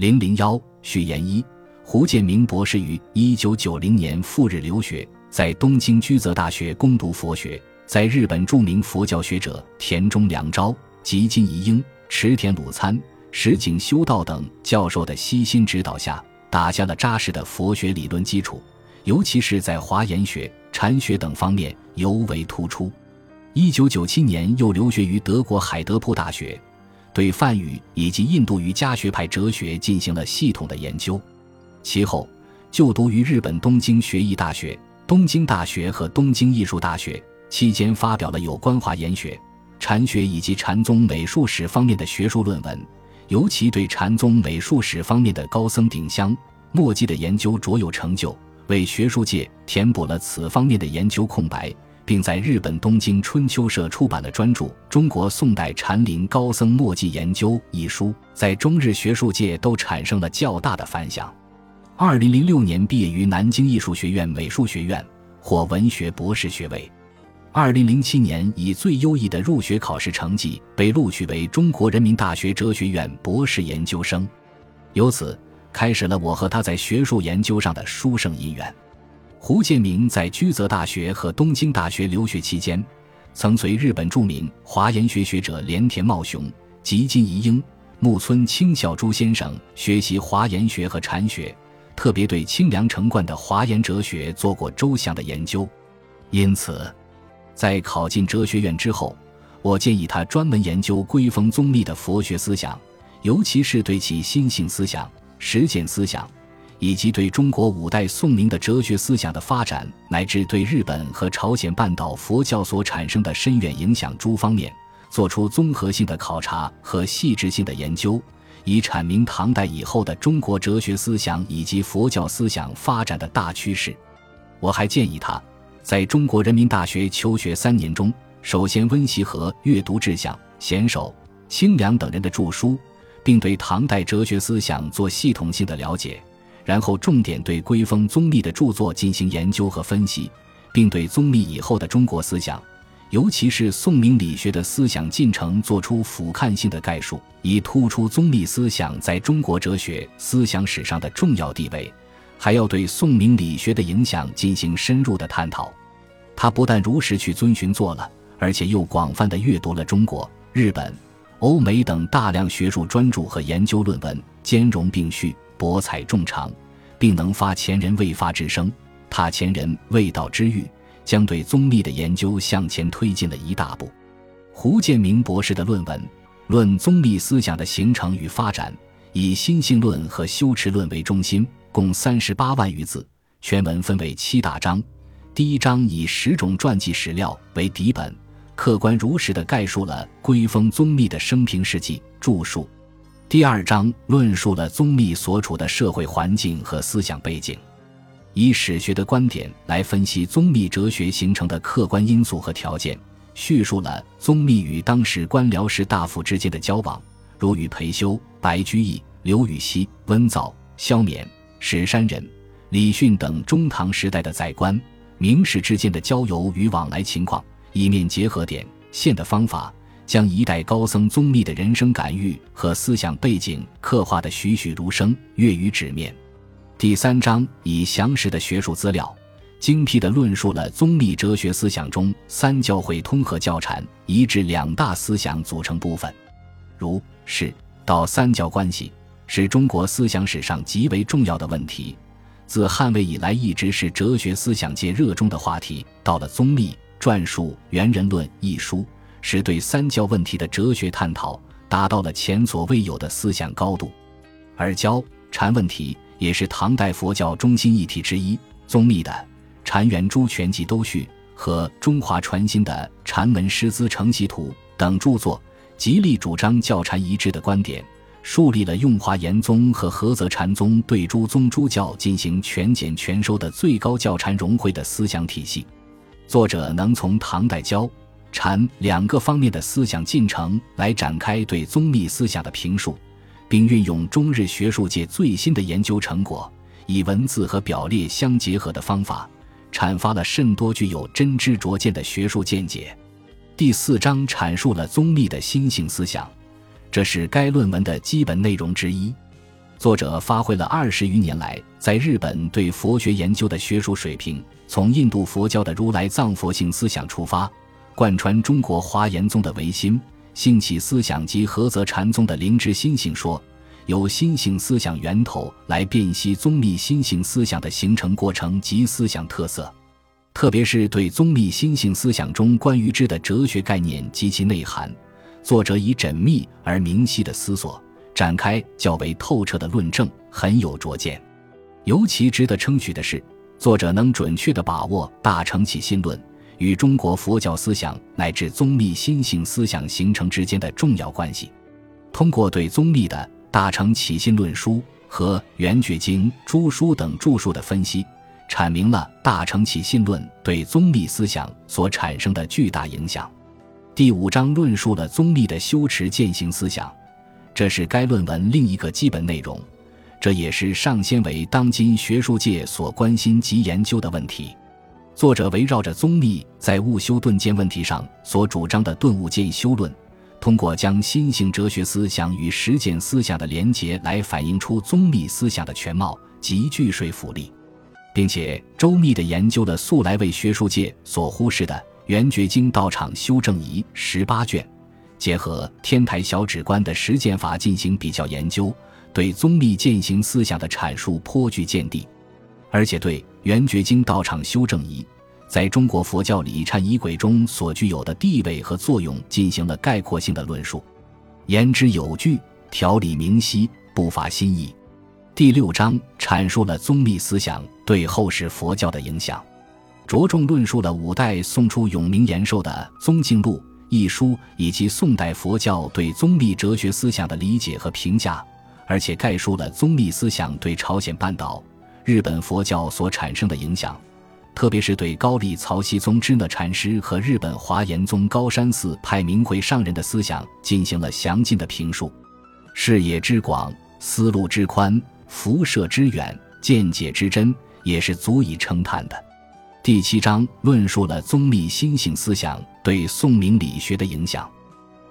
零零幺序言一：胡建明博士于一九九零年赴日留学，在东京居泽大学攻读佛学，在日本著名佛教学者田中良昭、吉金一英、池田鲁参、石井修道等教授的悉心指导下，打下了扎实的佛学理论基础，尤其是在华严学、禅学等方面尤为突出。一九九七年又留学于德国海德堡大学。对梵语以及印度瑜伽学派哲学进行了系统的研究，其后就读于日本东京学艺大学、东京大学和东京艺术大学，期间发表了有关华严学、禅学以及禅宗美术史方面的学术论文，尤其对禅宗美术史方面的高僧顶香、墨迹的研究卓有成就，为学术界填补了此方面的研究空白。并在日本东京春秋社出版了专著《中国宋代禅林高僧墨迹研究》一书，在中日学术界都产生了较大的反响。二零零六年毕业于南京艺术学院美术学院，获文学博士学位。二零零七年以最优异的入学考试成绩被录取为中国人民大学哲学院博士研究生，由此开始了我和他在学术研究上的殊胜姻缘。胡建明在居泽大学和东京大学留学期间，曾随日本著名华严学学者连田茂雄、吉金宜英、木村清孝珠先生学习华严学和禅学，特别对清凉城观的华严哲学做过周详的研究。因此，在考进哲学院之后，我建议他专门研究归峰宗密的佛学思想，尤其是对其心性思想、实践思想。以及对中国五代宋明的哲学思想的发展，乃至对日本和朝鲜半岛佛教所产生的深远影响诸方面，做出综合性的考察和细致性的研究，以阐明唐代以后的中国哲学思想以及佛教思想发展的大趋势。我还建议他，在中国人民大学求学三年中，首先温习和阅读志向、贤首、清凉等人的著书，并对唐代哲学思想做系统性的了解。然后重点对归峰宗密的著作进行研究和分析，并对宗密以后的中国思想，尤其是宋明理学的思想进程做出俯瞰性的概述，以突出宗密思想在中国哲学思想史上的重要地位。还要对宋明理学的影响进行深入的探讨。他不但如实去遵循做了，而且又广泛的阅读了中国、日本、欧美等大量学术专著和研究论文，兼容并蓄。博采众长，并能发前人未发之声，踏前人未到之域，将对宗密的研究向前推进了一大步。胡建明博士的论文《论宗密思想的形成与发展》，以心性论和修持论为中心，共三十八万余字，全文分为七大章。第一章以十种传记史料为底本，客观如实地概述了归峰宗密的生平事迹著述。第二章论述了宗密所处的社会环境和思想背景，以史学的观点来分析宗密哲学形成的客观因素和条件，叙述了宗密与当时官僚士大夫之间的交往，如与裴修、白居易、刘禹锡、温造、萧冕、史山人、李训等中唐时代的宰官、名士之间的交游与往来情况，以面结合点线的方法。将一代高僧宗密的人生感遇和思想背景刻画得栩栩如生、跃于纸面。第三章以详实的学术资料，精辟地论述了宗密哲学思想中三教会通和教禅一致两大思想组成部分，如是道三教关系是中国思想史上极为重要的问题，自汉魏以来一直是哲学思想界热衷的话题。到了宗密撰述《元人论》一书。是对三教问题的哲学探讨达到了前所未有的思想高度，而教禅问题也是唐代佛教中心议题之一。宗密的《禅元诸全集都序》和中华传心的《禅门师资承袭图》等著作，极力主张教禅一致的观点，树立了用华严宗和菏泽禅宗对诸宗诸教进行全检全收的最高教禅融会的思想体系。作者能从唐代教。禅两个方面的思想进程来展开对宗密思想的评述，并运用中日学术界最新的研究成果，以文字和表列相结合的方法，阐发了甚多具有真知灼见的学术见解。第四章阐述了宗密的心性思想，这是该论文的基本内容之一。作者发挥了二十余年来在日本对佛学研究的学术水平，从印度佛教的如来藏佛性思想出发，贯穿中国华严宗的唯心、兴起思想及菏泽禅宗的灵知心性说，由心性思想源头来辨析宗密心性思想的形成过程及思想特色，特别是对宗密心性思想中关于知的哲学概念及其内涵，作者以缜密而明晰的思索。展开较为透彻的论证，很有拙见。尤其值得称许的是，作者能准确地把握大乘起信论与中国佛教思想乃至宗密心性思想形成之间的重要关系。通过对宗密的《大乘起信论书》和《圆觉经》诸书等著述的分析，阐明了大乘起信论对宗密思想所产生的巨大影响。第五章论述了宗密的修持践行思想。这是该论文另一个基本内容，这也是上仙为当今学术界所关心及研究的问题。作者围绕着宗密在悟修顿渐问题上所主张的顿悟渐修论，通过将心性哲学思想与实践思想的连结来反映出宗密思想的全貌，极具说服力，并且周密地研究了素来为学术界所忽视的《圆觉经》道场修正仪十八卷。结合天台小指观的实践法进行比较研究，对宗密践行思想的阐述颇具见地，而且对《圆觉经》道场修正仪在中国佛教礼忏仪轨中所具有的地位和作用进行了概括性的论述，言之有据，条理明晰，不乏新意。第六章阐述了宗密思想对后世佛教的影响，着重论述了五代宋初永明延寿的《宗镜录》。一书以及宋代佛教对宗密哲学思想的理解和评价，而且概述了宗密思想对朝鲜半岛、日本佛教所产生的影响，特别是对高丽曹溪宗知那禅师和日本华严宗高山寺派明慧上人的思想进行了详尽的评述。视野之广，思路之宽，辐射之远，见解之真，也是足以称叹的。第七章论述了宗密心性思想对宋明理学的影响，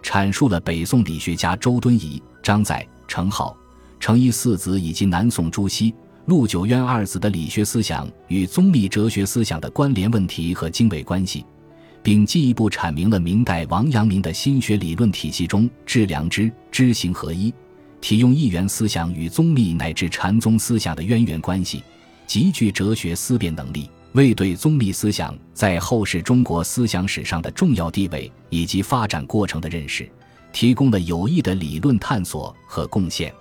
阐述了北宋理学家周敦颐、张载、程颢、程颐四子以及南宋朱熹、陆九渊二子的理学思想与宗密哲学思想的关联问题和经纬关系，并进一步阐明了明代王阳明的心学理论体系中致良知、知行合一、体用一元思想与宗密乃至禅宗思想的渊源关系，极具哲学思辨能力。为对宗密思想在后世中国思想史上的重要地位以及发展过程的认识，提供了有益的理论探索和贡献。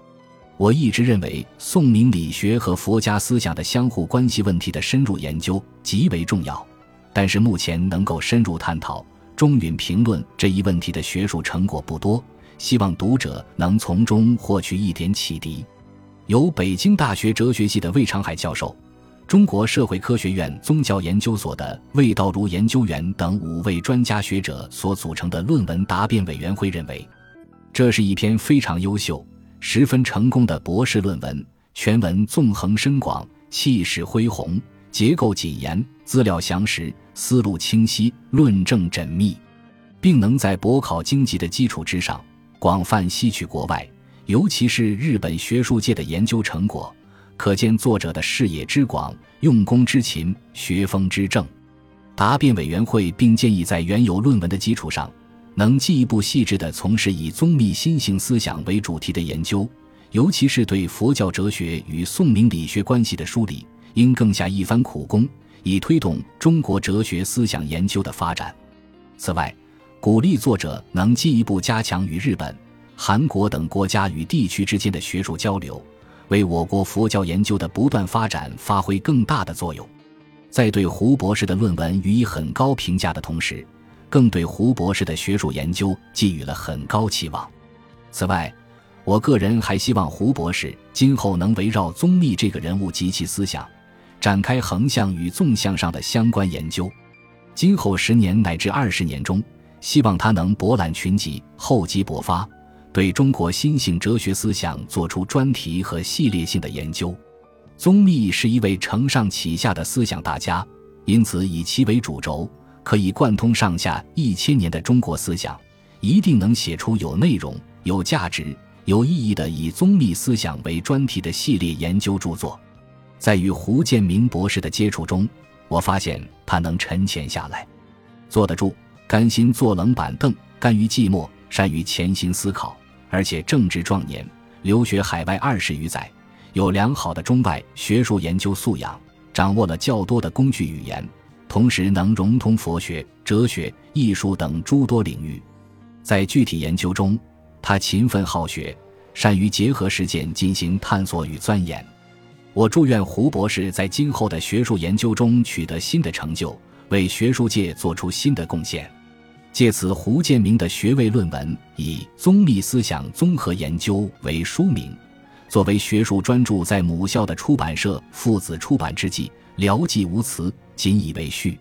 我一直认为，宋明理学和佛家思想的相互关系问题的深入研究极为重要，但是目前能够深入探讨、中允评论这一问题的学术成果不多，希望读者能从中获取一点启迪。由北京大学哲学系的魏长海教授。中国社会科学院宗教研究所的魏道儒研究员等五位专家学者所组成的论文答辩委员会认为，这是一篇非常优秀、十分成功的博士论文。全文纵横深广，气势恢宏，结构谨严，资料详实，思路清晰，论证缜密，并能在博考经济的基础之上，广泛吸取国外，尤其是日本学术界的研究成果。可见作者的视野之广、用功之勤、学风之正。答辩委员会并建议，在原有论文的基础上，能进一步细致地从事以宗密心性思想为主题的研究，尤其是对佛教哲学与宋明理学关系的梳理，应更下一番苦功，以推动中国哲学思想研究的发展。此外，鼓励作者能进一步加强与日本、韩国等国家与地区之间的学术交流。为我国佛教研究的不断发展发挥更大的作用，在对胡博士的论文予以很高评价的同时，更对胡博士的学术研究寄予了很高期望。此外，我个人还希望胡博士今后能围绕宗密这个人物及其思想，展开横向与纵向上的相关研究。今后十年乃至二十年中，希望他能博览群集，厚积薄发。对中国新性哲学思想做出专题和系列性的研究。宗密是一位承上启下的思想大家，因此以其为主轴，可以贯通上下一千年的中国思想，一定能写出有内容、有价值、有意义的以宗密思想为专题的系列研究著作。在与胡建明博士的接触中，我发现他能沉潜下来，坐得住，甘心坐冷板凳，甘于寂寞，善于潜心思考，而且正值壮年，留学海外二十余载，有良好的中外学术研究素养，掌握了较多的工具语言，同时能融通佛学、哲学、艺术等诸多领域。在具体研究中，他勤奋好学，善于结合实践进行探索与钻研。我祝愿胡博士在今后的学术研究中取得新的成就，为学术界做出新的贡献。借此，胡建明的学位论文以《宗密思想综合研究》为书名，作为学术专著，在母校的出版社父子出版之际，聊寄无词，仅以为序。